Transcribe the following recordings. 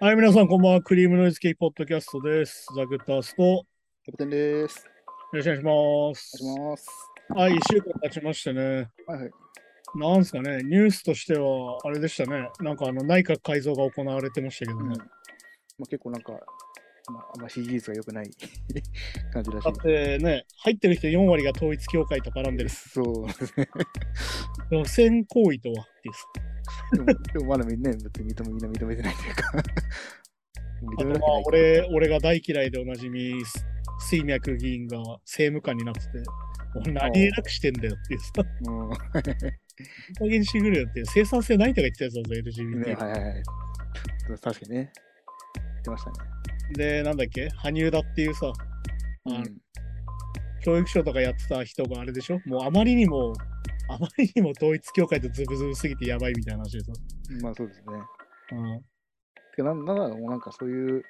はい、皆さん、こんばんは。クリームノイズケーキポッドキャストです。ザ・グッタースト、よキャプテンです。ろしくお願いします。お願いします。はい、1週間経ちましてね。はいはい。なんすかね、ニュースとしては、あれでしたね。なんか、あの、内閣改造が行われてましたけどうん。ね。まあ、結構なんか、まあ、あんま支持率が良くない 感じらしだいっ。てね、入ってる人4割が統一教会と絡んでる。そうですね。不戦行為とはっていうさ。でも、でもまだみんな、ね、別に認めみんな認めてないというか。認あとま俺、俺が大嫌いでおなじみ、す水脈議員が政務官になってて、何気なくしてんだよっていうさ。うん。加減にしてくれよって生産性ないとか言ってたやつだぞ、LGBT。ね、はいはいはい。確かにね。言ってましたね。で、なんだっけ？羽生田っていうさ、うん教育省とかやってた人があれでしょ？もうあまりにも、あまりにも統一教会とズブズブすぎてやばいみたいな話でさ。まあそうですね。うん、てかなんだろう、もうなんかそういう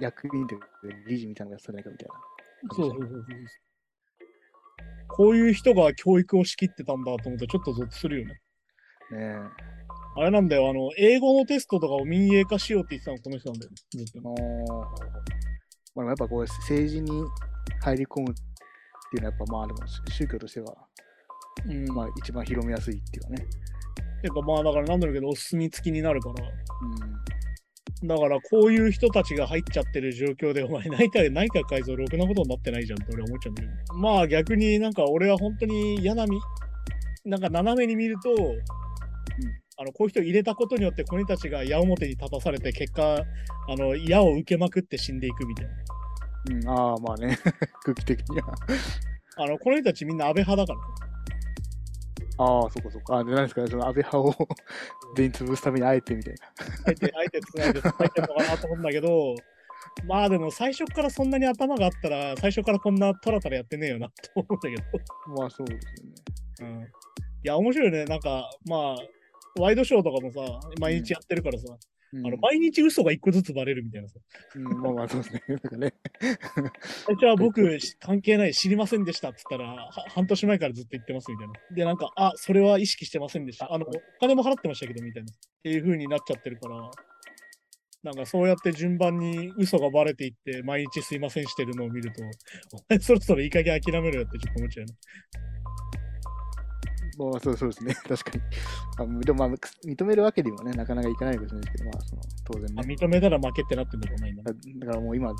役員というか理事みたいなのがやってたないかみたいな。そうそうそうそう。こういう人が教育を仕切ってたんだと思ってちょっとゾッとするよね。ねあれなんだよ、あの、英語のテストとかを民営化しようって言ってたのこの人なんだよ。ずっとまあ、やっぱこう政治に入り込むっていうのはやっぱまあでも宗教としてはうん。まあ一番広めやすいっていうかね。てかまあだからなんだろうけど、お墨付きになるから。うん。だからこういう人たちが入っちゃってる状況で、お前内閣、内閣改造ろくなことになってないじゃんって俺思っちゃうんだけど。まあ逆になんか俺は本当に嫌なみ、なんか斜めに見ると、あのこういう人入れたことによってこの人たちが矢面に立たされて結果、あの矢を受けまくって死んでいくみたいな。うん、ああ、まあね、空気的には。あのこの人たちみんな安倍派だから。ああ、そこそこ。あで、何ですかね、その安倍派を全員潰すためにあえてみたいな。あえて、あえてつないで入ってるのかなと思うんだけど、まあでも最初からそんなに頭があったら、最初からこんなトラトラやってねえよなと思うんだけど。まあそうですよね。うんいや、面白いね。なんか、まあ、ワイドショーとかもさ、毎日やってるからさ、うん、あの毎日嘘が一個ずつバレるみたいなさ。うん、まあまあそうですね。なんかね。最初は僕、し関係ない、知りませんでしたって言ったら、は半年前からずっと言ってますみたいな。で、なんか、あ、それは意識してませんでした。あの、お金も払ってましたけど、みたいな。っていう風になっちゃってるから、なんかそうやって順番に嘘がバレていって、毎日すいませんしてるのを見ると、そろそろいい加減諦めろよってちょっと思っちゃうね。まあそうそうですね。確かに。あでもまあ認めるわけにもね、なかなかいかないかもしれないですけど、まあその当然あね。認めたら負けってなってんだろうな、今。だだからもう今、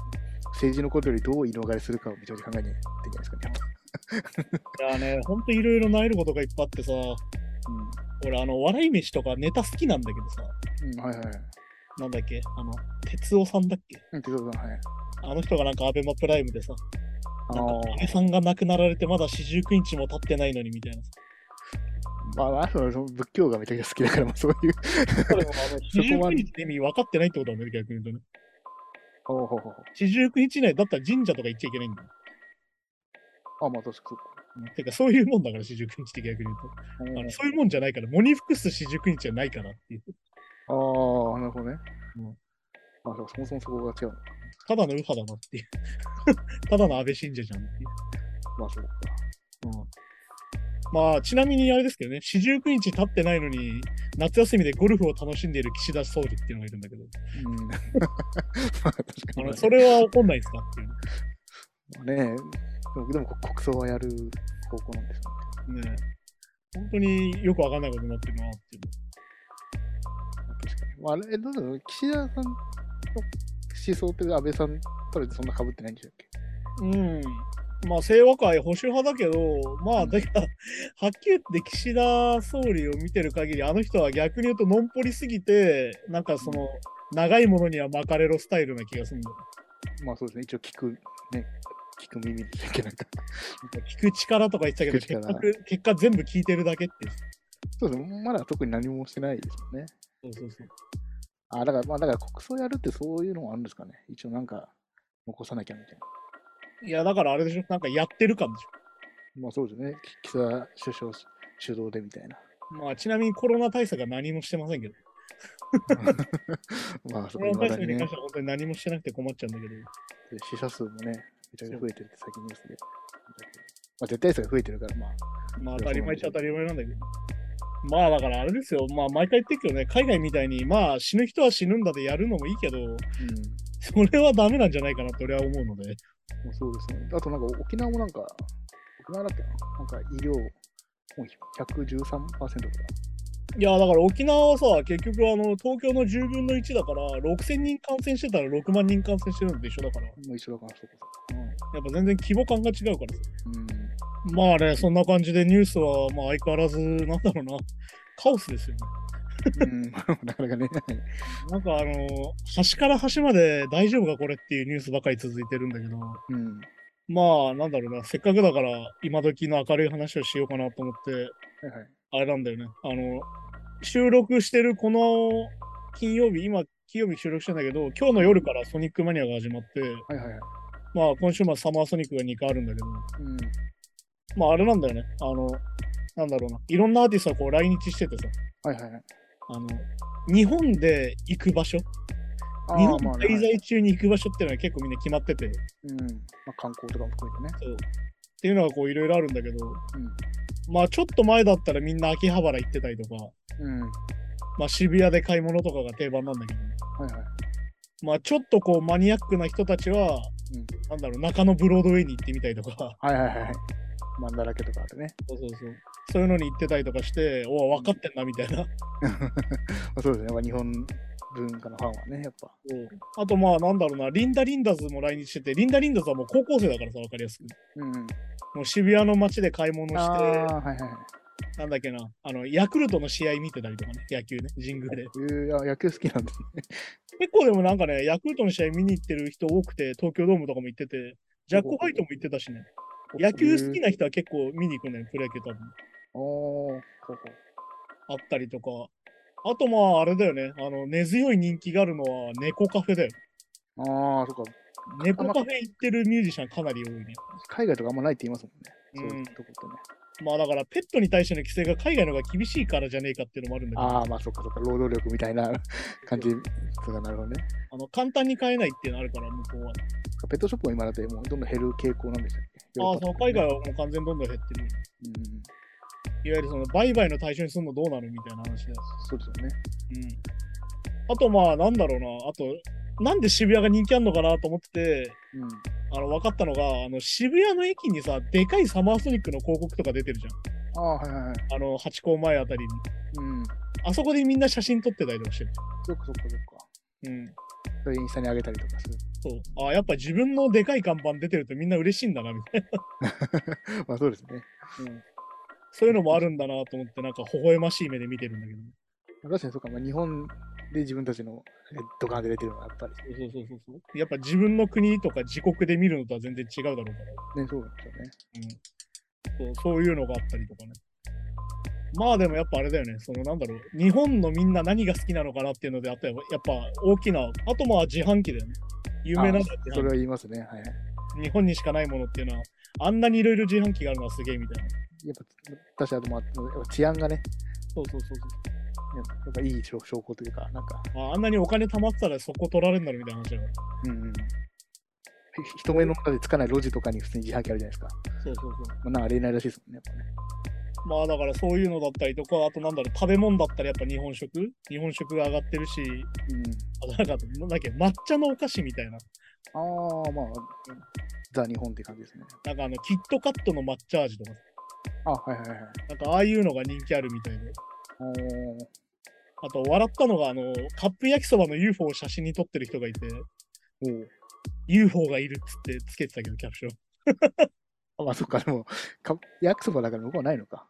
政治のことよりどう言い逃れするかをめちゃめちゃ考えないといけないですかね。いやね、ほんといろいろなえることがいっぱいあってさ、う俺、あの、笑い飯とかネタ好きなんだけどさ、ん。うん、はいはいはい。なんだっけ、あの、哲夫さんだっけ？うん、てことだ、はい。あの人がなんかアベマプライムでさ、あなんかー安倍さんが亡くなられてまだ四十九日も経ってないのにみたいなさ。まあ、あとはその仏教がめちゃくちゃ好きだから、まあそういう。四十九日って意味分かってないってことなんだよ、逆に言うとね。ほうほうほうほう四十九日以内だったら神社とか行っちゃいけないんだよ。あ、まあ確かそうか。てか、そういうもんだから、四十九日って逆に言うと。あのそういうもんじゃないから、喪に服す四十九日じゃないからっていう。ああ、なるほどね。うんあそもそもそこが違う。ただの右派だなっていう。ただの安倍信者じゃんっていう。まあそうか。まあ、ちなみにあれですけどね、四十九日経ってないのに、夏休みでゴルフを楽しんでいる岸田総理っていうのがいるんだけど、うん。まあ。それは怒んないですかっていう。まあね、でも国葬はやる方向なんですよね。ね本当によくわかんないことになってるなっていう。まあ確かに。まあ、あれ、どうだろう、岸田さんの思想って安倍さんとはそんな被ってないんでしたっけ？うん。まあ、清和会保守派だけど、まあ、うんだから、はっきり言って岸田総理を見てる限り、あの人は逆に言うと、のんぽりすぎて、なんかその、長いものには巻かれろスタイルな気がするんだよ。まあそうですね、一応聞く、ね、聞く耳でしたっけ、なんか。聞く力とか言ってたけど、結局、結果全部聞いてるだけって。そうですね、まだ特に何もしてないですもんね。そうそうそう。あ、だから、まあだから国葬やるってそういうのもあるんですかね。一応なんか、残さなきゃみたいな。いや、だからあれでしょ、なんかやってる感でしまあそうですね、き岸田首相主導でみたいな。ょ。まあ、ちなみにコロナ対策は何もしてませんけど、まあそコロナ対策に関しては本当に何もしてなくて困っちゃうんだけど、死者数もね、めちゃくちゃ増えてるって先ニュースで。まあ絶対数が増えてるから、まあ、まあ当たり前っちゃ当たり前なんだけど。まあだからあれですよ。まあ毎回言ってるけどね、海外みたいに、まあ死ぬ人は死ぬんだでやるのもいいけど、うん。それはダメなんじゃないかなって俺は思うので。もうそうですね。あとなんか沖縄もなんか、沖縄だっけな？なんか医療、もう113%とか。いや、だから沖縄はさ、結局あの、東京の10分の1だから、6000人感染してたら6万人感染してるのと一緒だから、やもう一緒だから、そうかっぱ全然規模感が違うからさ。うん。まあね、そんな感じでニュースは、まあ相変わらず、なんだろうな、カオスですよね。うん、なかなかね。なんかあの、端から端まで大丈夫かこれっていうニュースばかり続いてるんだけど、うん。まあなんだろうな、せっかくだから今時の明るい話をしようかなと思って、はいはい。あれなんだよね。あの、収録してるこの金曜日、今、金曜日収録してんだけど、今日の夜からソニックマニアが始まって、はいはいはい。まあ今週末サマーソニックが2回あるんだけど、うん。まああれなんだよね。あの、なんだろうな。いろんなアーティストがこう来日しててさ、はいはいはい。あの、日本で行く場所、あー日本まあね滞在中に行く場所っていうのは結構みんな決まってて、うん。まあ、観光とかも含めてね。そうっていうのがこういろいろあるんだけど、うん。まあちょっと前だったらみんな秋葉原行ってたりとか、うん。はまあ渋谷で買い物とかが定番なんだけど、いはい。まあちょっとこうマニアックな人たちは、うんなんだろう、中野ブロードウェイに行ってみたりとか、はいはいはい。マンだらけとかあってね。そうそうそう。そういうのに行ってたりとかして、おわ、分かってんなみたいな。ま あそうですね。まあ、日本文化のファンはね、やっぱ。あとまあなんだろうな、リンダ・リンダズも来日してて、リンダ・リンダズはもう高校生だからさ、分かりやすく。うん。もう渋谷の街で買い物して、ー、はいはいはい。なんだっけな、あの、ヤクルトの試合見てたりとかね、野球ね、神宮で。えー、あ野球好きなんですね。結構でもなんかね、ヤクルトの試合見に行ってる人多くて、東京ドームとかも行ってて、ジャック・ホワイトも行ってたしね。野球好きな人は結構見に行くのよ、プロ野球多分。あったりとか。あとまああれだよね、あの根強い人気があるのは猫カフェだよ。ああ、そっか。猫カフェ行ってるミュージシャンかなり多いね。海外とかあんまないって言いますもんね。うんそういうとこってね。まあだからペットに対しての規制が海外の方が厳しいからじゃねえかっていうのもあるんだけど、あああ、まあそっかそっか。労働力みたいな感じ。そうか、なるほどね。の簡単に買えないっていうのあるから、向こうは。ペットショップも今だってもうどんどん減る傾向なんでしたっけ？ああ、その海外は。はもう完全にどんどん減ってる。うん。いわゆるその売買の対象にするのどうなのみたいな話だよ。そうですよね。うん。あとまあなんだろうな、あと、なんで渋谷が人気あるのかなと思ってて、うん。あの分かったのが、あの渋谷の駅にさ、でかいサマーソニックの広告とか出てるじゃん。ああ、はいはいはい。あの、ハチ公前あたりに。うん。あそこでみんな写真撮ってたりとかしてる。そっかそっかそっか。うん。それインスタに上げたりとかする。そう。あやっぱ自分のでかい看板出てるとみんな嬉しいんだな、みたいな。まあそうですね。うん。そういうのもあるんだなと思って、なんか微笑ましい目で見てるんだけど。確かにそうか、まあ、日本で自分たちのえドカンで出てるのはやっぱりそうそうそうそう。やっぱ自分の国とか自国で見るのとは全然違うだろうから。ね、そうですよね。うん。そうそういうのがあったりとかね。まあでもやっぱあれだよね。そのなんだろう。日本のみんな何が好きなのかなっていうので、あっぱやっぱ大きな、あとまあ自販機だよね。有名なのは自販機それは言いますね。はいはい。日本にしかないものっていうのは、あんなにいろいろ自販機があるのはすげえみたいな。やっぱ、確かにあと、まあ、やっぱ治安がね、そうそうそうそう。やっぱいい証証拠というか、なんか、ああんなにお金貯まってたらそこ取られるんだろみたいな話だから。うんうん。ひ人目の中でつかない路地とかに普通に自販機あるじゃないですか。そうそうそう。まあ、なんかありえないらしいですもんね、やっぱね。まあだからそういうのだったりとか、あとなんだろう、食べ物だったらやっぱ日本食？日本食が上がってるし、うん。あとなんか、なんだっけ、抹茶のお菓子みたいな。ああ、まあ、ザ・日本って感じですね。なんかあの、キットカットの抹茶味とか、あ、はいはいはいはい。なんかああいうのが人気あるみたいで。あと、笑ったのが、あの、カップ焼きそばの UFO を写真に撮ってる人がいて、おー UFO がいるっつってつけてたけど、キャプション。あ、まあそっか、でも、か焼きそばだから向こうはないのか。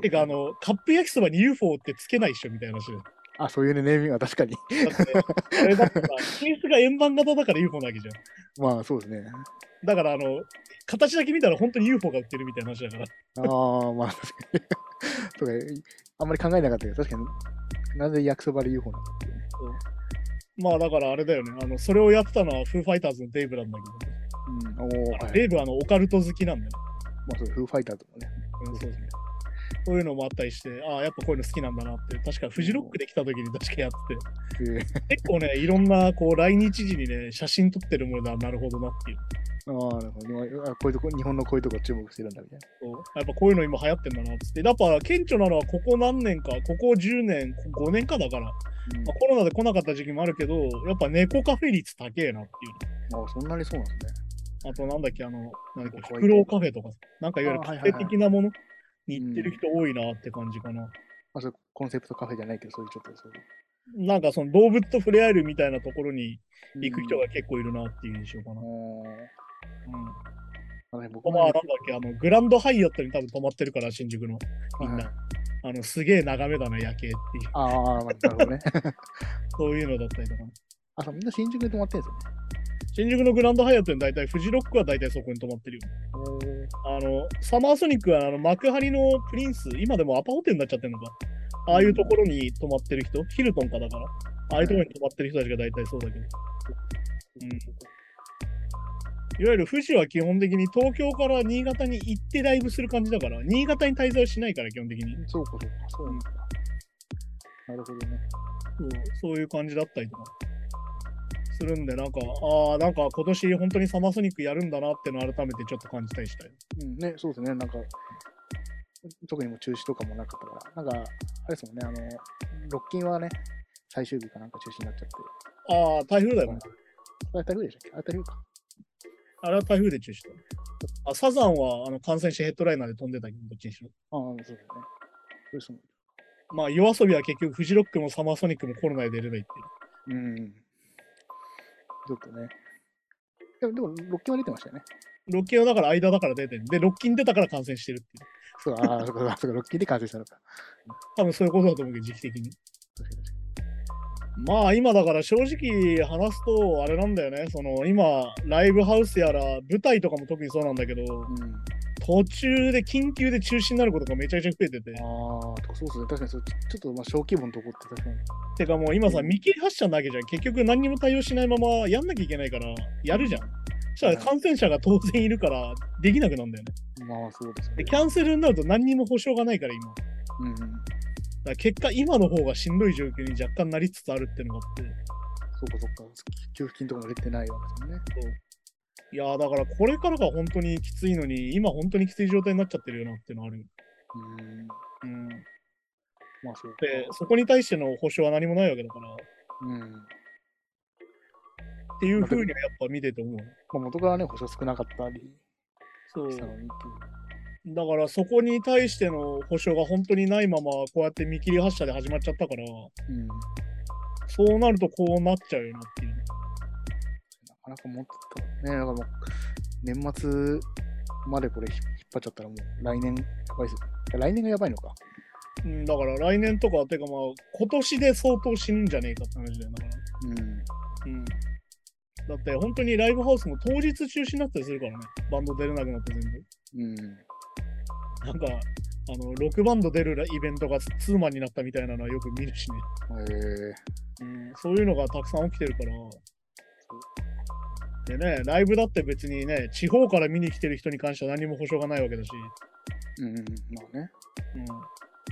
てか、あの、カップ焼きそばに UFO ってつけないっしょみたいな話で。あ、そういうね、ネーミングは確かに。だって、あれだってさ、ケースが円盤型だから UFO なわけじゃん。まあそうですね。だから、あの、形だけ見たら本当に UFO が売ってるみたいな話だから。ああ、まあ確かに。そうか、あんまり考えなかったけど、確かに、なぜ焼きそばで UFO なんだっていうね。まあだからあれだよね。あの、それをやってたのはフーファイターズのデイブなんだけど、うん、おお、はい。デイブはあのオカルト好きなんだよね。まあそう、フーファイターとかね。うんそうですね。そういうのもあったりして、ああ、やっぱこういうの好きなんだなって、確かフジロックで来た時に確かやってて、えー結構ね、いろんなこう来日時にね、写真撮ってるものだ、なるほどなっていう。ああ、なるほど。こういうとこ、日本のこういうとこ注目してるんだみたいな。そうやっぱこういうの今流行ってんだなっつって。やっぱ顕著なのはここ何年か、ここ10年、5年かだから、まあ、コロナで来なかった時期もあるけど、やっぱ猫カフェ率高えなっていう。ああ、そんなにそうなんですね。あとなんだっけ、あの、なんだっけ、フクロウカフェとか、なんかいわゆるカフェあはいはいはい的なものに行ってる人多いなって感じかな。まあ、それコンセプトカフェじゃないけど、そういうちょっとそう。なんかその動物と触れ合えるみたいなところに行く人が。が結構いるなっていう印象かな。ううん。ん。あのね、僕まあ、なんもだっけ、あの、グランドハイアットに多分泊まってるから、新宿の。みんな。あの、すげえ眺めだな、夜景っていう。ああ、まあなるほどね。そういうのだったりとかね。あ、みんな新宿に泊まってるんですよね。新宿のグランドハイアットに大体、フジロックは大体そこに泊まってるよ。あの、サマーソニックはあの幕張のプリンス、今でもアパホテルになっちゃってるのか。ああいうところに泊まってる人、ヒルトンかだから。ああいうところに泊まってる人たちが大体そうだけど。うん。いわゆる富士は基本的に東京から新潟に行ってライブする感じだから、新潟に滞在はしないから、基本的に。そうか、そうか、そうなんだ。なるほどね。そうそういう感じだったりとかするんで、なんか、ああ、なんか今年本当にサマーソニックやるんだなってのを改めてちょっと感じたりしたよ。うん、ね、そうですね。なんか、特にもう中止とかもなかったから、なんか、あれですもんね、あの、ロッキンはね、最終日かなんか中止になっちゃって。ああ、台風だよね。あれ台風でしたっけ？あれ台風か。あれは台風で中止だ。あ、サザンはあの感染してヘッドライナーで飛んでたけど、どっちにしろ。ああ、そうだよね。そうですもんまあ、夜遊びは結局、フジロックもサマーソニックもコロナで出れないっていう。うん。ちょっとね。でも、でもロッキンは出てましたよね。ロッキンはだから間だから出てる。で、ロッキン出たから感染してるっていう。そう、ああ、そうか、そうか、ロッキンで完成したのか。多分そういうことだと思うけど、時期的に。確かに確かまあ今だから正直話すとあれなんだよね。その今ライブハウスやら舞台とかも特にそうなんだけど、に。うん。途中で緊急で中止になることがめちゃくちゃ増えてて。ああ、そうですね。確かにそう、ちちょっとまあ小規模のとこって確かに。てかもう今さ、うん見切り発車なわけじゃん。結局何にも対応しないままやんなきゃいけないから、やるじゃん。そしたら感染者が当然いるからできなくなるんだよね。まあそうですねで、。キャンセルになると何にも保証がないから今。うんうん。ら結果今の方がしんどい状況に若干なりつつあるっていうのがあって。そうかそうか。給付金とかも出てないわけですもんね。いやーだからこれからが本当にきついのに、今本当にきつい状態になっちゃってるよなっていうのはある。うん。うん。まあそうか。で、そこに対しての保証は何もないわけだから、っうん。ていうふうにはやっぱ見てて思う。まあ元からね、保証少なかったりそう。したのにっていう。だからそこに対しての保証が本当にないまま、こうやって見切り発車で始まっちゃったから、うん。そうなるとこうなっちゃうよなっていう。なかなか持ってた。ね、だからもう、年末までこれ引っ張っちゃったらもう来年やばいですよ。来年がやばいのか。うん、だから来年とか、てかまあ、今年で相当死ぬんじゃねえかって話だよ。だから。うん。うん。だって本当にライブハウスも当日中止になったりするからね。バンド出れなくなって全部。うん。なんか、あの、ロックバンド出るイベントがツーマンになったみたいなのはよく見るしね。えー、うん、そういうのがたくさん起きてるから。でね、ライブだって別にね、地方から見に来てる人に関しては何も保証がないわけだし、うんうん。まあね。うん、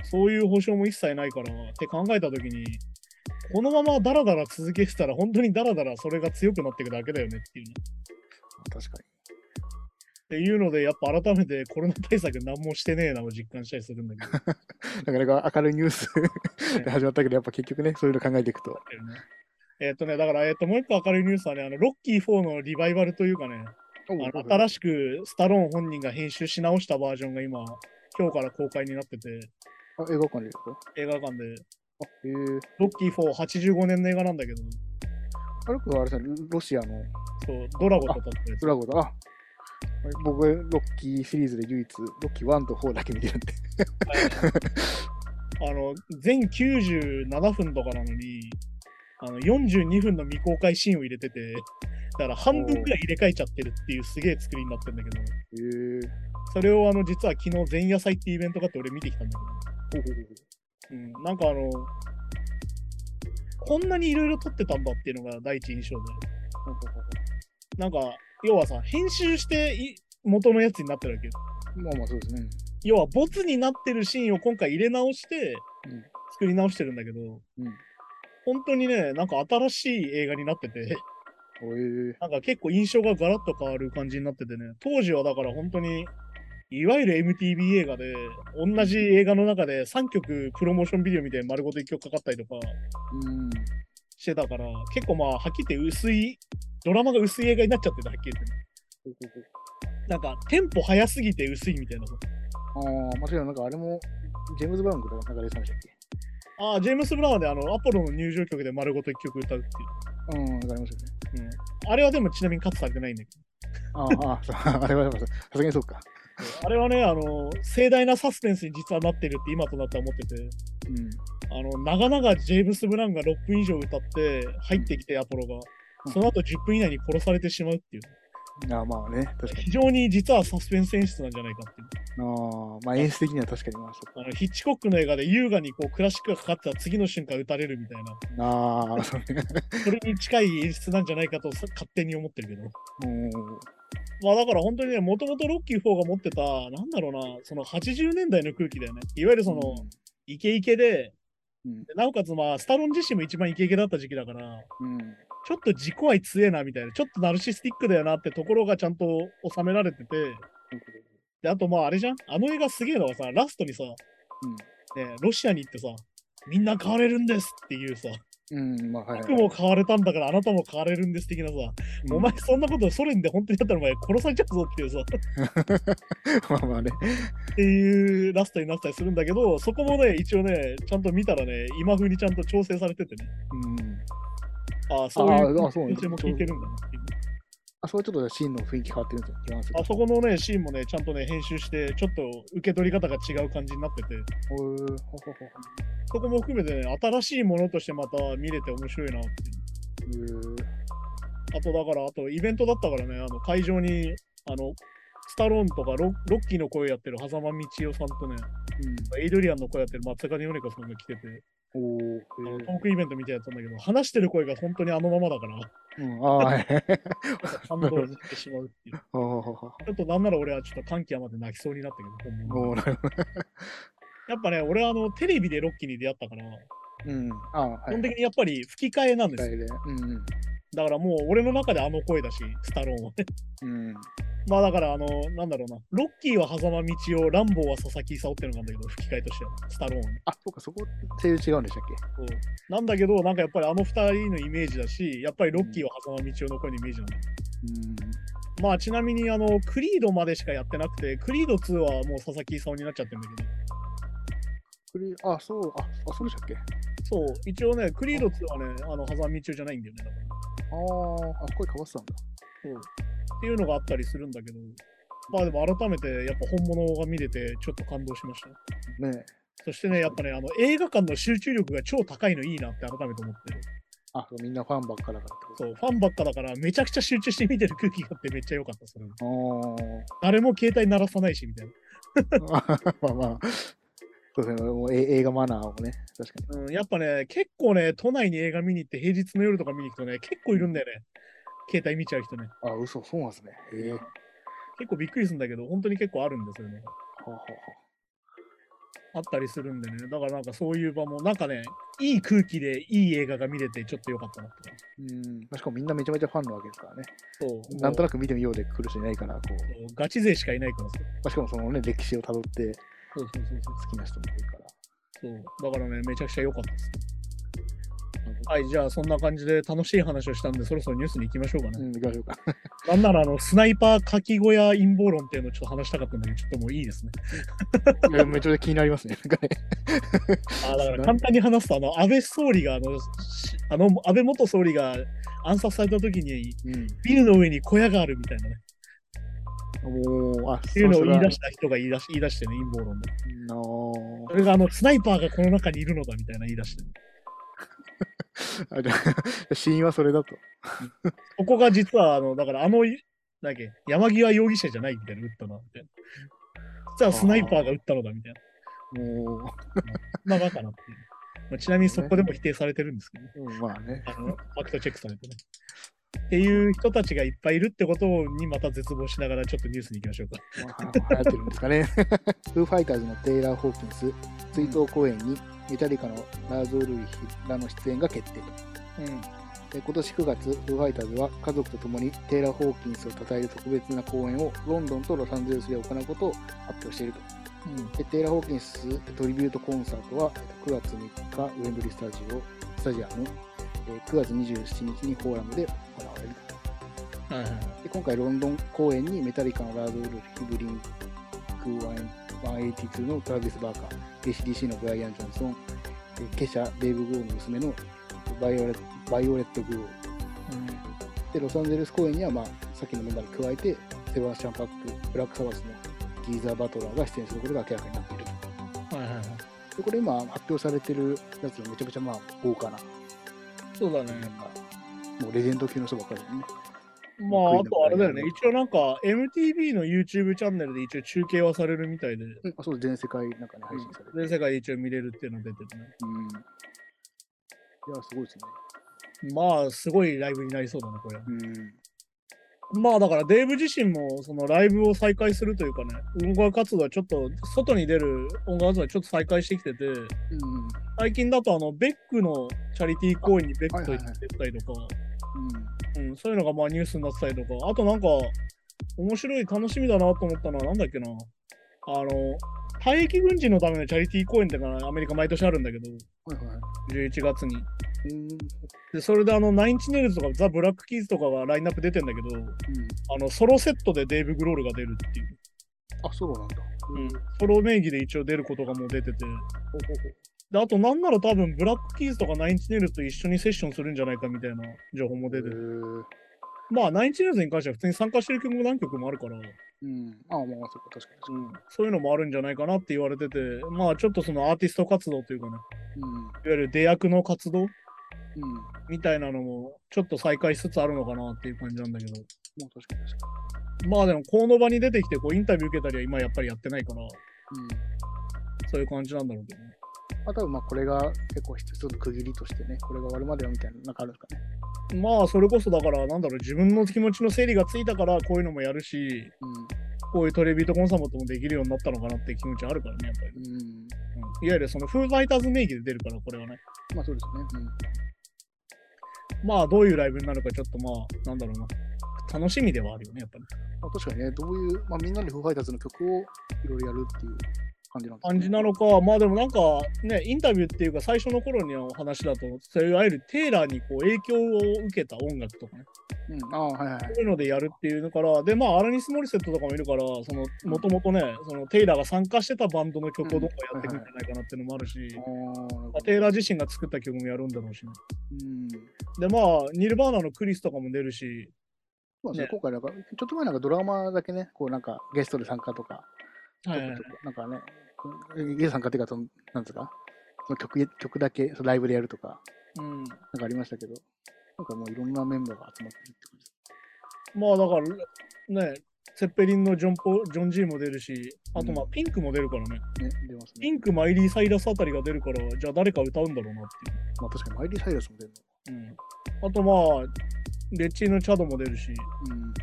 そういう保証も一切ないからって考えたときに、このままダラダラ続けてたら本当にダラダラそれが強くなっていくだけだよねっていうね。確かっていうので、やっぱ改めてコロナ対策何もしてねえなを実感したりするんだけど。に。なかなか明るいニュース で始まったけど、やっぱ結局ね、そういうの考えていくと。えっとね、だから、えっと、もう一個明るいニュースはね、あの、ロッキー4のリバイバルというかね、新しくスタローン本人が編集し直したバージョンが今、今日から公開になってて、あ、映画館でですか？映画館で、あ、へえ。ロッキー4、85年の映画なんだけど、あれこれあれですね、ロシアの。そう、ドラゴンと戦ってるドラゴンだ。あ僕、ロッキーシリーズで唯一、ロッキー1と4だけ見てるんで。あの、全97分とかなのに、あの42分の未公開シーンを入れてて、だから半分くらい入れ替えちゃってるっていうすげえ作りになってるんだけど。それをあの実は昨日前夜祭ってイベントがあって俺見てきたんだけど、ほうほうほうう。ん、なんかあの、こんなにいろいろ撮ってたんだっていうのが第一印象で、なんか、要はさ、編集してい元のやつになってるわけよ。まあまあそうですね。要は、ボツになってるシーンを今回入れ直してうん、作り直してるんだけど、うん本当にね、なんか新しい映画になってて、なんか結構印象がガラッと変わる感じになっててね、当時はだから本当に、いわゆる MTV 映画で、同じ映画の中で3曲プロモーションビデオみたいに丸ごと1曲かかったりとかうん。してたから、結構まあ、はっきり言って薄い、ドラマが薄い映画になっちゃってた、はっきり言ってね。なんか、テンポ速すぎて薄いみたいなこと。ああ、間違いない。なんかあれも、ジェームズ・ブラウンとかなんか出てましたっけ？ああ、ジェームス・ブラウンであの、アポロの入場曲で丸ごと1曲歌うっていう。うん、わかりましたね。うん、あれはでもちなみにカットされてないんだけあーあー、そうあれはささすがにそうか。ど、あれはね、あの、盛大なサスペンスに実はなってるって今となっては思ってて、うん。あの、長々ジェームス・ブラウンが6分以上歌って入ってきてアポロが、その後10分以内に殺されてしまうっていう。あーまあね、確かに。非常に実はサスペンス演出なんじゃないかっていう。ああ、まあ演出的には確かにまあそあのヒッチコックの映画で優雅にこうクラシックがかかってた次の瞬間撃たれるみたいな、う。ああ、それに近い演出なんじゃないかとさ勝手に思ってるけど。うん。まあだから本当にね、もともとロッキー4が持ってた、なんだろうな、その80年代の空気だよね。いわゆるその、イケイケで、うんでなおかつまあ、スタロン自身も一番イケイケだった時期だから、うん。ちょっと自己愛強えなみたいな、ちょっとナルシスティックだよなってところがちゃんと収められてて、で、あとまああれじゃん？あの映画すげえのはさ、ラストにさ、ね、ロシアに行ってさ、みんな変われるんですっていうさ、うん。うん、まあはい、はい。僕も変われたんだからあなたも変われるんです的なさ、うんお前そんなことソ連で本当にやったらお前殺されちゃうぞっていうさ、まあまあね。っていうラストになったりするんだけど、そこもね、一応ね、ちゃんと見たらね、今風にちゃんと調整されててね、うん。ああ、そういうああそも効いてるんだな。あ、それちょっとシーンの雰囲気変わってるんですよ。ニュアンスがあそこのね、シーンもね、ちゃんとね、編集して、ちょっと受け取り方が違う感じになってて、そこも含めてね、新しいものとしてまた見れて面白いなっていう。ほう。へあとだから、あとイベントだったからね、あの会場に、あの、スタローンとかロロッキーの声やってる狭間道夫さんとね、エイドリアンの声やってる松坂ヨネカさんが来てて、うん。おあのお。トークイベントみたいなやつなんだけど、話してる声が本当にあのままだから、うん。ああ、はい。感動してしまうっていう。ちょっとなんなら俺はちょっと感極まって泣きそうになったけど、本物。やっぱね、俺はあのテレビでロッキーに出会ったから、うん。ああ、はい。基本的にやっぱり吹き替えなんですよ。で。うんうん。だからもう俺の中であの声だし、スタローンはね。うん。まあだからあの、なんだろうな、ロッキーは狭間道夫、ランボーは佐々木勲ってのがあるんだけど、吹き替えとしては、スタローン。あ、そうか、そこ、声優違うんでしたっそうなんだけど、なんかやっぱりあの二人のイメージだし、やっぱりロッキーは狭間道夫の声のイメージなんだよ。けまあちなみにあの、クリードまでしかやってなくて、クリード2はもう佐々木勲になっちゃってるんだけど、クリあ、そう、あ、あそうでしたっけ？そう、一応ね、クリード2はね、あの、狭間道夫じゃないんだよね。だからああ、あ、声変わってたんだ。そう。っていうのがあったりするんだけど、まあでも改めてやっぱ本物が見れてちょっと感動しました。ねえ。そしてね、やっぱね、あの映画館の集中力が超高いのいいなって改めて思ってる。あ、みんなファンばっかだからってことそう、ファンばっかだからめちゃくちゃ集中して見てる空気があってめっちゃ良かった、それ。あ誰も携帯鳴らさないし、みたいあ。まあまあ。そうですね。もうえ映画マナーをね、確かに。な。うん、やっぱね、結構ね、都内に映画見に行って平日の夜とか見に行くとね、結構いるんだよね。携帯見ちゃう人ね。あ、嘘、そうなんですね。へえ。は結構びっくりするんだけど、本当に結構あるんですよね。あ、はあはあったりするんでね。だからなんかそういう場も、なんかね、いい空気でいい映画が見れてちょっと良かったなって。うん。しかもみんなめちゃめちゃファンなわけですからね。そう。なんとななく見てみようで来る人いないから、こう。くガチ勢しかいないからさ。まあ、しかもそのね、歴史をたどってそうそうそうそう。好きな人もいるから。そう。だからね、めちゃくちゃ良かったです。はい、じゃあそんな感じで楽しい話をしたんで、そろそろニュースに行きましょうかね。うん、行きましょうか。なんならあの、スナイパーかき小屋陰謀論っていうのをちょっと話したかったんだけど、ちょっともういいですね。いやめちゃめちゃ気になりますね。なんかね。あだから簡単に話すと、あの、安倍総理が、あの、しあの安倍元総理が暗殺された時に、うん。ビルの上に小屋があるみたいなね。あ、っていうのを言い出しした人が言い出し言い出してね、陰謀論で。のそれがあの、スナイパーがこの中にいるのだみたいな言い出して、あじゃあ死因はそれだと。ここが実は、あの、だからあの、なんだっけ、山際容疑者じゃないみたいな、撃ったな、みたいな。実はスナイパーが撃ったのだみたいな。もまあ、バカなっていう。まあ、ちなみにそこでも否定されてるんですけどね。う、うんまあね。あの、ファクトチェックされてね。っていう人たちがいっぱいいるってことにまた絶望しながらちょっとニュースに行きましょうか。まあ、流行ってるんですかね。フーファイターズのテイラー・ホーキンス、追悼公演にメタリカのラーズ・オルイヒらの出演が決定と。うん。え今年9月、フーファイターズは家族と共にテイラー・ホーキンスを称える特別な公演をロンドンとロサンゼルスで行うことを発表していると。うんでテイラー・ホーキンストリビュートコンサートはえ9月3日、ウェンブリースタジオスタジアム、え9月27日にフォーラムで行われると。はいはいはいで今回、ロンドン公演にメタリカのラーズ・ウルリッヒ・ブリンク182のトラビス・バーカー、ACDC のブライアン・ジョンソン、えケシャ・デイブ・グロールの娘のバイオレバイオレット・グロール。で、ロサンゼルス公演には、まあ、さっきのメンバーに加えて、セバスチャン・バック、ブラック・サバスのギーザー・バトラーが出演することが明らかになっていると。はいはいはいで、これ今発表されてるやつはめちゃくちゃまあ豪華な、そうだね。もうレジェンド級の人ばっかりだよね。まあ、あとあれだよね。一応なんか MTV の YouTube チャンネルで一応中継はされるみたいで、うん、あそう全世界なんかに配信されてる。全世界で一応見れるっていうの出てるね。うん。いや、すごいですね。まあ、すごいライブになりそうだね、これ。うん。まあだからデーブ自身もそのライブを再開するというかね、音楽活動はちょっと外に出る音楽活動はちょっと再開してきてて、うん。最近だとあのベックのチャリティー公演にベックと行ってたりとか、うん、そういうのがまあニュースになってたりとか、あとなんか面白い楽しみだなと思ったのはなんだっけな、あの、退役軍人のためのチャリティー公演ってかな、アメリカ毎年あるんだけど、はいはい。11月に。うん。で、それであの、ナインチネイルズとかザ・ブラックキーズとかがラインナップ出てんだけど、うん。あの、ソロセットでデーブ・グロールが出るっていう。あ、ソロなんだ。うん、ソロ名義で一応出ることがもう出てて。で、あとなんなら多分ブラックキーズとかナインチネイルズと一緒にセッションするんじゃないかみたいな情報も出てへる。ーまあ、ナインチネイルズに関しては普通に参加してる曲も何曲もあるから、うん。あ、まあ、そっか、確かに確かに。そういうのもあるんじゃないかなって言われてて、まあちょっとそのアーティスト活動というかね、うん。いわゆる出役の活動？うん。みたいなのもちょっと再開しつつあるのかなっていう感じなんだけど、まあ、確かに確かまあでもこの場に出てきてこうインタビュー受けたりは今やっぱりやってないから、に。うん。そういう感じなんだろうけどね。まあ、多分まあ、これが結構一つの区切りとしてね、これが終わるまではみたいな、なんかあるんですかね？まあそれこそだからなんだろう自分の気持ちの整理がついたからこういうのもやるし、うん。こういうトレビートコンサートもできるようになったのかなって気持ちはあるからね、やっぱり。うん。うんいわゆるそのフーファイターズ名義で出るから、これはね。まあ、そうですね。まあどういうライブになるかちょっとまあ、なんだろうな。楽しみではあるよね、やっぱり。まあ、確かにね、どういう、まあ、みんなでフーファイターズの曲をいろいろやるっていう感じなんです感じなのか、まあでもなんかね、インタビューっていうか最初の頃にの話だと、そういういわゆるテイラーにこう影響を受けた音楽とかね、うん。ああ、はいはいはい。そういうのでやるっていうのから、で、まあアラニス・モリセットとかもいるから、その、もともとね、そのテイラーが参加してたバンドの曲をどんどんやっていくんじゃないかなっていうのもあるし、ああ、なるほどまあテイラー自身が作った曲もやるんだろうしね。うん。で、まあ、ニルバーナのクリスとかも出るし、そうですねね今回なんか、ちょっと前なんかドラマだけね、こうなんかゲストで参加とか、はいはいなんかね、ゲスト参加っていうか、そのなんですか、その曲曲だけライブでやるとか、うん。なんかありましたけど、なんかもういろんなメンバーが集まってるって感じ。まあだから、ね、セッペリンのジョンポジョン・ジーも出るし、あとまあうんピンクも出るからね。ね、出ますね。ピンク、マイリー・サイラスあたりが出るから、じゃあ誰か歌うんだろうなってまあ確かにマイリー・サイラスも出るいう。うん、あとまあ、レッチーのチャドも出るし、の。うん。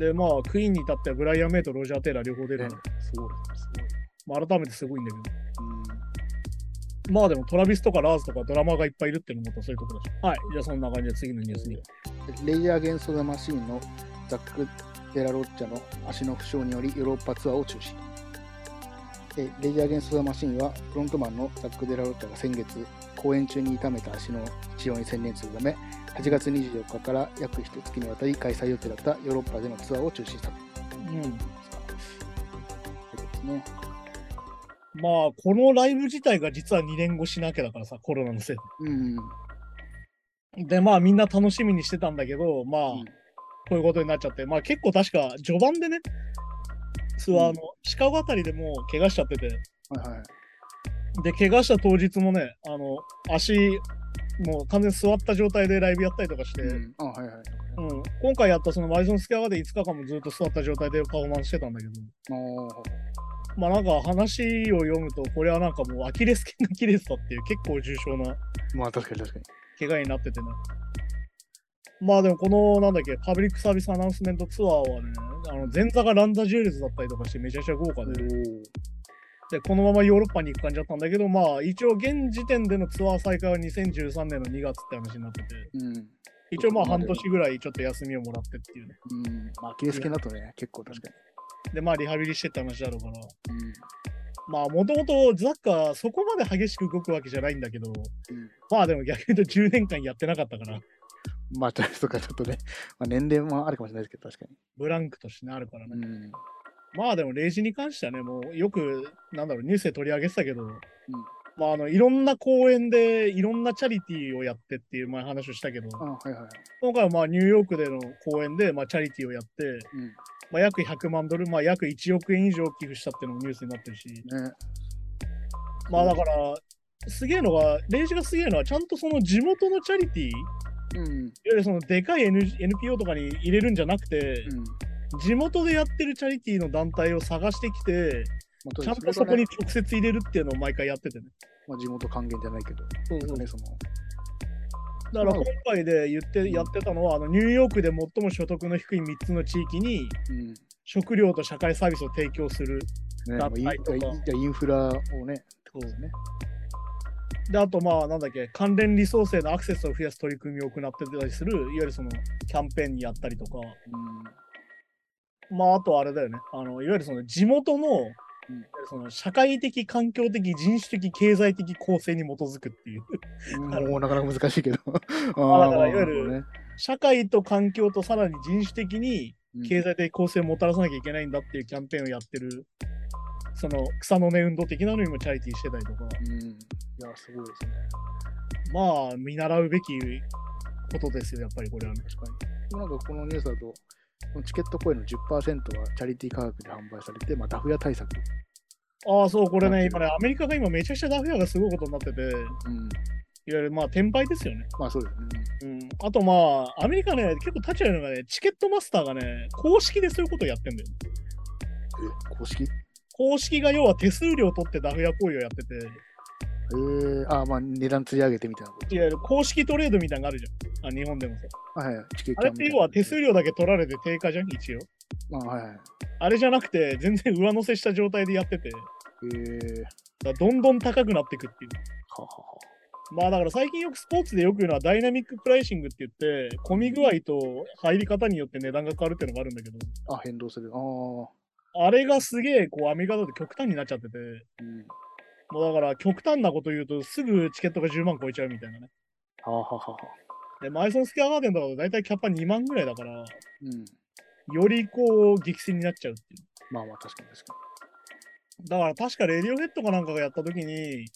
でまあ、クイーンに至ってはブライアン・メイとロジャー・テイラー両方出るねの、、すごいですね、すまあ、改めてすごいんだけど。ごい。まあでもトラビスとかラーズとかドラマーがいっぱいいるっていうのもそういうところだし。はい、じゃあそんな感じで次のニュースに。うん。レイヤー・ゲンスト・ザ・マシーンのザック・デラロッチャの足の負傷によりヨーロッパツアーを中止。でレイヤー・ゲンスト・ザ・マシーンはフロントマンのザック・デラロッチャが先月、公演中に痛めた足の治療に専念するため、8月24日から約1月にわたり開催予定だったヨーロッパでのツアーを中止したといううん。ですね。まあ、このライブ自体が実は2年越しなわけだからさ、コロナのせいうん。で。で、まあみんな楽しみにしてたんだけど、まあ、うんこういうことになっちゃって、まあ結構確か序盤でね、ツアーのシカゴあたりでもう怪我しちゃってて、はいはい。で、怪我した当日もね、あの、足、もう完全に座った状態でライブやったりとかして、うん、あはいはい。うん、今回やったそのマイソンスケアで5日間もずっと座った状態でパフォーマンスしてたんだけど、まあなんか話を読むと、これはなんかもうアキレス腱が切れてたっていう結構重症なまあ確かに確かに。怪我になっててね。まあでもこのなんだっけ、パブリックサービスアナウンスメントツアーはね、あの前座がランザジュエルズだったりとかしてめちゃくちゃ豪華で、で、このままヨーロッパに行く感じだったんだけど、まあ、一応現時点でのツアー再開は2013年の2月って話になってて、うん。一応まあ半年ぐらいちょっと休みをもらってっていうね。うん。まあ、アキレス腱だとね、結構確かで、まあリハビリしてって話だろうから。に。うん。まあ、もともとザッカーそこまで激しく動くわけじゃないんだけど、うんまあでも逆に言うと10年間やってなかったから、まあ、ちょっとかちょっとね、まあ、年齢もあるかもしれないですけど、確かブランクとしてねあるからね。に。うん。まあでも、レイジに関してはね、もうよく、なんだろう、ニュースで取り上げてたけど、まあ、あの、いろんな公演でいろんなチャリティーをやってっていう前話をしたけど、あはいはいはい。今回はまあニューヨークでの公演でまあチャリティーをやって、うん。まあ、約100万ドル、まあ、約1億円以上寄付したっていうのもニュースになってるし、ね。まあだから、すげえのが、レイジがすげえのは、ちゃんとその地元のチャリティー、いわうん。ゆるそのでかい、N、NPO とかに入れるんじゃなくて、うん。地元でやってるチャリティーの団体を探してきて、まあちゃんとそこに直接入れるっていうのを毎回やっててね。まあ、地元還元じゃないけど、そうそうね、その、だから今回で言ってやってたのは、あのニューヨークで最も所得の低い3つの地域にうん。食料と社会サービスを提供する。ね、だまあインったりとかじゃあインフラをね、ってことですね。で、あとまあ、なんだっけ、関連リソースへのアクセスを増やす取り組みを行ってたりする、いわゆるそのキャンペーンにやったりとか、うん。まあ、あとあれだよね、あのいわゆるその地元の、その社会的、環境的、人種的、経済的構成に基づくっていう。もう なかなか難しいけど。あだからいわゆる社会と環境とさらに人種的にうん経済的構成をもたらさなきゃいけないんだっていうキャンペーンをやってる、その草の根運動的なのにもチャリティーしてたりとか、うん。いや、すごいですね。まあ、見習うべきことですよ、やっぱりこれはね。確かに。なんかこのニュースだと、このチケットコインの10%はチャリティー価格で販売されて、まあ、ダフ屋対策。ああ、そう、これね、今ね、アメリカが今めちゃくちゃダフ屋がすごいことになってて、うん。いわゆるまあ、転売ですよね。まあそうですね。うん。あとまあ、アメリカね、結構立ち会うのがね、チケットマスターがね、公式でそういうことをやってんだよ。え、公式？公式が要は手数料を取ってダフ屋行為をやってて、えー、あまあ値段釣り上げてみたいなこと。いわゆる公式トレードみたいなのがあるじゃん。あ日本でもさ。はいはい、あれって要は手数料だけ取られて定価じゃん、一応。あはいはい。あれじゃなくて、全然上乗せした状態でやってて、だかえー、らどんどん高くなっていくっていう。ははは。まあだから最近よくスポーツでよく言うのはダイナミックプライシングって言って、混み具合と入り方によって値段が変わるっていうのがあるんだけど、あ、変動する。ああ。あれがすげえこうアメリカだと極端になっちゃってて、うん。もうだから極端なこと言うとすぐチケットが10万超えちゃうみたいなね。はあはあはあはあ。で、マイソンスケアガーデンとかだと大体キャパ2万ぐらいだから、うん。よりこう激戦になっちゃうっていう。まあまあ確かに確かだから確かレディオヘッドかなんかがやった時に、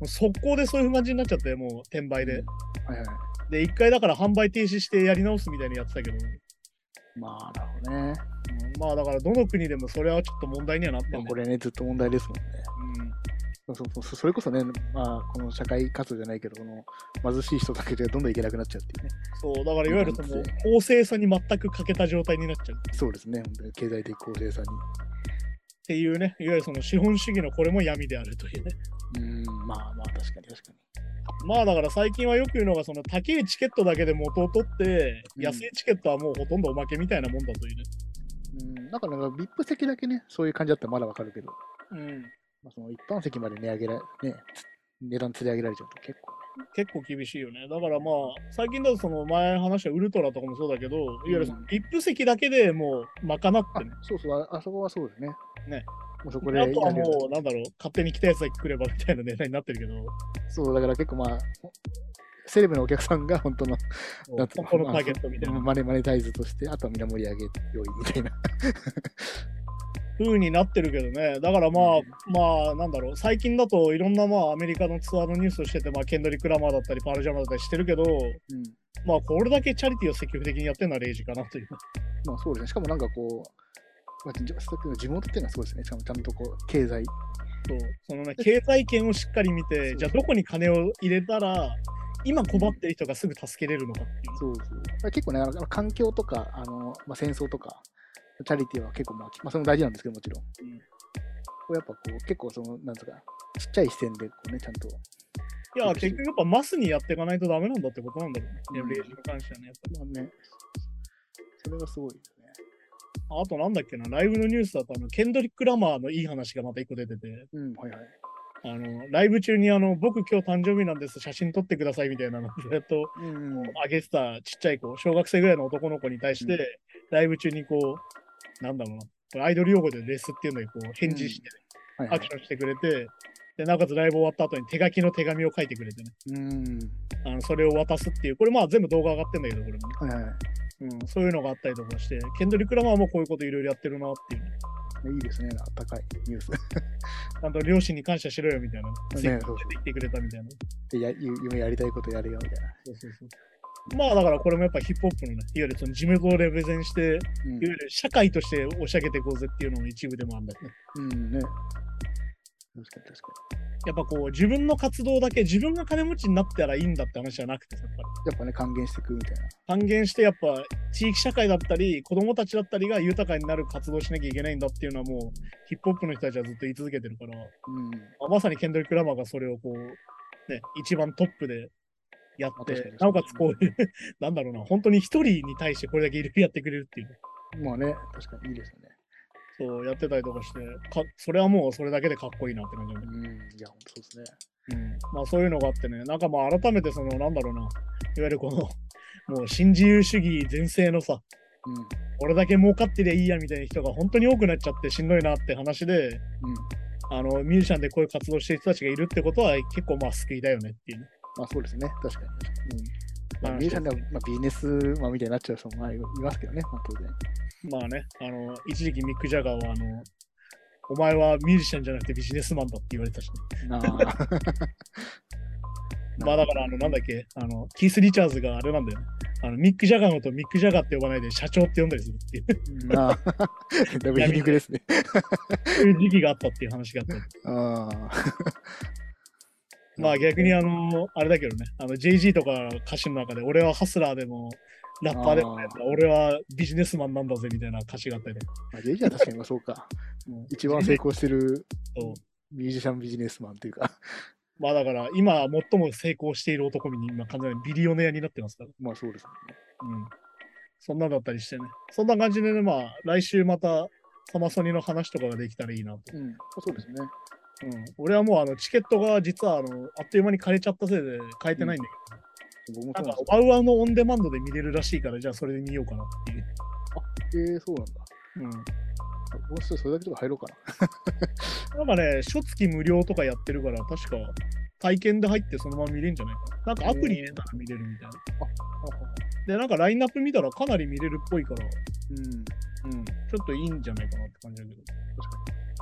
もう速攻でそういう感じになっちゃって、もう転売で。に。はいはい。で、一回だから販売停止してやり直すみたいにやってたけど、まあなるほどね。うんまあだからどの国でもそれはちょっと問題にはなってんねまあこれね、ずっと問題ですもんね。うんそうそうそうそれこそね、まあ、この社会活動じゃないけど、この貧しい人だけでどんどんいけなくなっちゃうっていうね。そう、だからいわゆるその公正さに全く欠けた状態になっちゃうっそうですね、経済的公正さに。ていうね、いわゆるその資本主義のこれも闇であるというね。うん、まあまあ、確かに確かに。まあだから最近はよく言うのが、その高いチケットだけで元を取って、うん安いチケットはもうほとんどおまけみたいなもんだというね。うん、なんかなんか、VIP 席だけね、そういう感じだったらまだわかるけど、うん。まあ、その一般席まで値上げら、ね、値段釣り上げられちゃうと結構ね。結構厳しいよね。だからまあ、最近だとその前話したウルトラとかもそうだけど、いわゆるそのうん VIP 席だけでもう賄あってね。そうそうあ、あそこはそうですね。ね。もうそこであとはもう、なんだろう、勝手に来たやつだけ来ればみたいな値段になってるけど、そう、だから結構まあ、セレブのお客さんが本当の、なんつう本当のターゲットみたいなマネマネタイズとして、あとはみんな盛り上げ要因みたいな。風になってるけどね。だからまあ、うんまあ、なんだろう、最近だといろんなまあアメリカのツアーのニュースをしてて、まあ、ケンドリック・ラマーだったり、パールジャマだったりしてるけど、うん。まあ、これだけチャリティーを積極的にやってるのはレイジかなという。まあそうですね。しかもなんかこう、まあ、地元っていうのはそうですね。しかもちゃんとこう、経済。そうそのね、経済圏をしっかり見て、じゃあどこに金を入れたら、今困ってる人がすぐ助けれるのかっていう。そうそう。結構ね、環境とか、あのまあ、戦争とか、チャリティーは結構、まあ、まあ、それも大事なんですけど、もちろん。うんこうやっぱこう、結構その、なんつうか、ちっちゃい視点でこうね、ちゃんと。いや、結局やっぱマスにやっていかないとダメなんだってことなんだろうね。うんレイジに関してはね、やっぱり。まあね、それがすごいですね。あとなんだっけな、ライブのニュースだと、あの、ケンドリック・ラマーのいい話がまた一個出てて、うん、はいはい。あの、ライブ中にあの、僕今日誕生日なんです、写真撮ってくださいみたいなのをずっとうん。あげてたちっちゃい子、小学生ぐらいの男の子に対して、ライブ中にこう、なんだろうな、アイドル用語でレスっていうのにこう返事して、はいはい。アクションしてくれて、で、なおかつライブ終わった後に手書きの手紙を書いてくれてね、うん。あのそれを渡すっていう、これまあ全部動画上がってんだけど、これも。ね、はいはい。うん、そういうのがあったりとかして、ケンドリック・ラマーもこういうこといろいろやってるなっていう。ね、いいですね、あったかい。ニュース。ちゃんと両親に感謝しろよみたいな、ねツイッターで言ってくれたみたいな。でやゆ夢やりたいことやるよみたいな。そうそうそうまあだからこれもやっぱヒップホップのね、いわゆるその地元をレベゼンして、いわうんゆる社会として押し上げていこうぜっていうのの一部でもあるんだよね。うんね。確かに確かやっぱこう自分の活動だけ自分が金持ちになったらいいんだって話じゃなくてさ、やっぱ。やっぱね、還元していくみたいな。還元してやっぱ地域社会だったり子供たちだったりが豊かになる活動しなきゃいけないんだっていうのはもうヒップホップの人たちはずっと言い続けてるから、うん。まあまさにケンドリック・ラマーがそれをこう、ね、一番トップでやってなおかつこういう、なんだろうな、本当に一人に対してこれだけいろいろやってくれるっていう。まあね、確かにいいですよね。そうやってたりとかしてか、それはもうそれだけでかっこいいなって感じなんだうん。いや、本当そうですね。うん、まあそういうのがあってね、なんかまあ改めてその、なんだろうな、いわゆるこの、もう新自由主義全盛のさ、うん。俺だけ儲かってりゃいいやみたいな人が本当に多くなっちゃってしんどいなって話で、うん。あのミュージシャンでこういう活動してる人たちがいるってことは結構まあ救いだよねっていうね。まあそうですね。確かに。うんまあ、ミュージシャンでは、まあ、ビジネスマンみたいになっちゃう人もまあいますけどね、まあ当然。まあね、あの、一時期ミック・ジャガーは、あの、お前はミュージシャンじゃなくてビジネスマンだって言われてたしね。なあ。まあだから、あの、なんだっけ、あの、キース・リチャーズがあれなんだよね。あの、ミック・ジャガーのことミック・ジャガーって呼ばないで社長って呼んだりするっていう、なあ。だいぶ皮肉ですね。そういう時期があったっていう話があったり。ああ。まあ逆にあの、あれだけどね、あの JG とか歌詞の中で、俺はハスラーでも、ラッパーでもないから俺はビジネスマンなんだぜみたいな歌詞があったりとか。まあ、JJ は確かにまあそうか。うん一番成功してるミュージシャンビジネスマンというか、まあだから、今最も成功している男に今完全にビリオネアになってますから。まあそうですね。うん。そんなだったりしてね。そんな感じでね、まあ来週またサマソニの話とかができたらいいなと。うん。そうですね。うん。俺はもうあのチケットが実はあのあっという間に枯れちゃったせいで買えてないんだけど、そうなんかワウワウのオンデマンドで見れるらしいから、じゃあそれで見ようかなっていう。なんですよ。えー、そうなんだ。うん。もうちょっとそれだけとか入ろうかな。なんかね、初月無料とかやってるから、確か体験で入ってそのまま見れるんじゃないかな。なんかアプリ入れたら見れるみたいな。で、なんかラインナップ見たらかなり見れるっぽいから、うん。うん、ちょっといいんじゃないかなって感じだけど。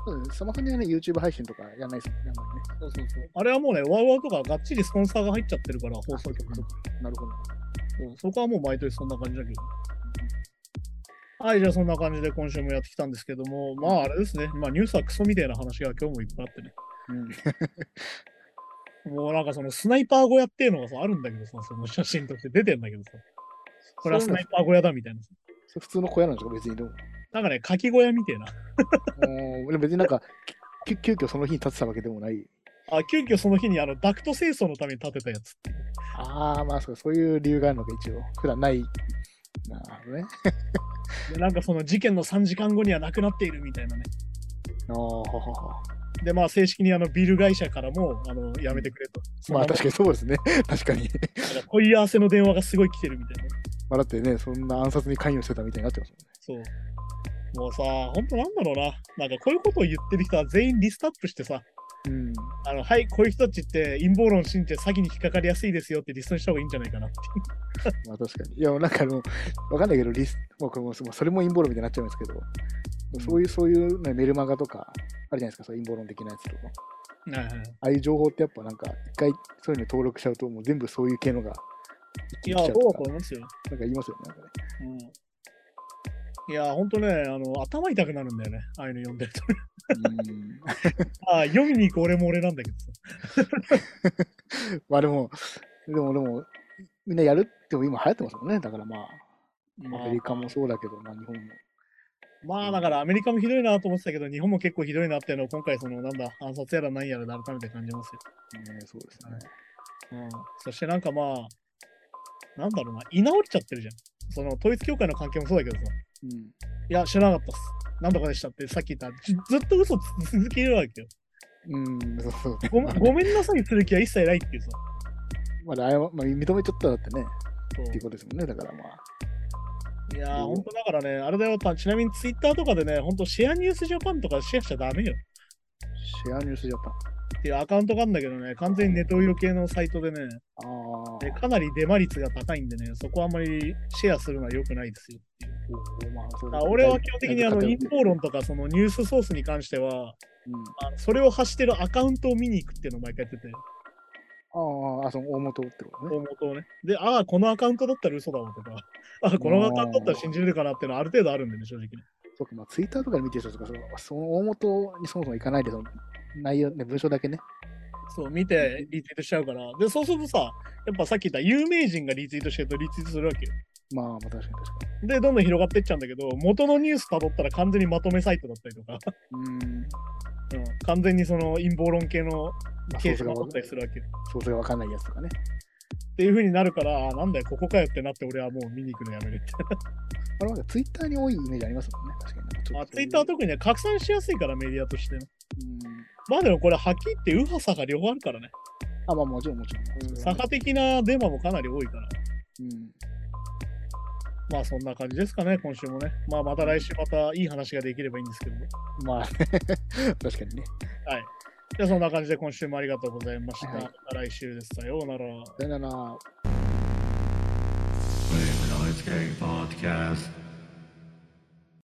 そうですね。スマホにはね、YouTube 配信とかやんないですもんね。あんまりね。そうそうそう。あれはもうね、ワウワウとかがっちりスポンサーが入っちゃってるから、放送局とか。なるほど。そうそこはもう毎年そんな感じだけど。はい、じゃあそんな感じで今週もやってきたんですけども、まああれですね、まあニュースはクソみたいな話が今日もいっぱいあってね。うん。もうなんかそのスナイパー小屋っていうのがさ、あるんだけどさ、その写真として出てんだけどさ、これはスナイパー小屋だみたいなさ。それ普通の小屋なんですか？別にでも。なんかね、かき小屋みたいな。おーでも別になんか、き急遽その日に建てたわけでもない。あ、急遽その日にあのダクト清掃のために建てたやつ。ああ、まあそうそういう理由があるのか、一応。普段ない。なるほどね。で、なんかその事件の3時間後にはなくなっているみたいなね。ああ、ははは。で、まあ正式にあのビル会社からも、あの、やめてくれと。まあ確かにそうですね。確かに。に。問い合わせの電話がすごい来てるみたいな。まあだってね、そんな暗殺に関与してたみたいになってますそう。もうさ、ほんとなんだろうな。なんかこういうことを言ってる人は全員リストアップしてさ。うん。あの、はい、こういう人たちって陰謀論信じて詐欺に引っかかりやすいですよってリストにした方がいいんじゃないかなって。まあ確かに。いや、なんかあの、わかんないけど、リスもうこれもまあそれも陰謀論みたいになっちゃうんですけど、そういう、そういう、ね、メルマガとか、あるじゃないですか、そう陰謀論的なやつとか。はいはい。ああいう情報ってやっぱなんか、一回そういうの登録しちゃうと、もう全部そういう系のがいや、そううだと思いますよ。なんか言いますよね。なんかねうん。いや、ほんとね、あの、頭痛くなるんだよね。ああいうの読んでると。うん ああ、読みに行く俺も俺なんだけどさ。まあでも、でも、でも、みんなやるっても今流行ってますもんね。だからまあ、まあアメリカもそうだけど、まあ日本も。まあだからアメリカもひどいなと思ってたけど、日本も結構ひどいなっていうのを今回そのなんだ、暗殺やら何やらで改めて感じますね、そうですね。よ。うん。そしてなんかまあ、なんだろうな、居直っちゃってるじゃん。その統一教会の関係もそうだけどさ、うん。いや、知らなかったっす。なんとかでしたってさっき言った。ずずっと嘘つ続けるわけよ。うん、そうそう。ごめごめんなさいする気は一切ないっていうさ。まだ、謝まあ、認めちゃったらってね、っていうことですもんね。だからまあ。いやー、うんほんとだからね、あれだよ、たちなみにツイッターとかでね、ほんとシェアニュースジャパンとかシェアしちゃダメよ。シェアニュースジャパン。っていうアカウントがあるんだけどね、完全にネトウヨ系のサイトでね、あでかなりデマ率が高いんでね、そこはあんまりシェアするのは良くないですよまあ、俺は基本的にあの陰謀論とかそのニュースソースに関しては、うん、あのそれを発してるアカウントを見に行くっていうのを毎回やってて、ああ、あその大元ってことね。大元をね。で、ああ、このアカウントだったら嘘だわとか、ああ、このアカウントだったら信じれるかなっていうのはある程度あるんでね、正直ね。そうか、まあ、ツイッターとかで見てる人とか、そのその大元にそもそも行かないで、その内容、ね、文章だけね。そう、見てリツイートしちゃうから。で、そうするとさ、やっぱさっき言った有名人がリツイートしてるとリツイートするわけよ。まあ、まあ、確かに確かで、どんどん広がってっちゃうんだけど、元のニュース辿ったら完全にまとめサイトだったりとか、に。うん。うん、完全にその陰謀論系のまあ、ケースがあったりするわけよ。ソースがわかんないやつとかね。っていう風になるから、あなんだよ、ここかよってなって、俺はもう見に行くのやめるって。あれはツイッターに多いイメージありますもんね。確かにまあ、ツイッターは特にね、拡散しやすいから、メディアとしてね。うん。まあでもこれ、はっきり言って、右派左派両方あるからね。あ、まあ、もちろん、もちろん。左派的なデマもかなり多いから。うん。まあそんな感じですかね、今週もね。まあまた来週またいい話ができればいいんですけど。まあ、確かにね。はい。じゃあそんな感じで今週もありがとうございました。はいまた来週です。さようなら。さよなら。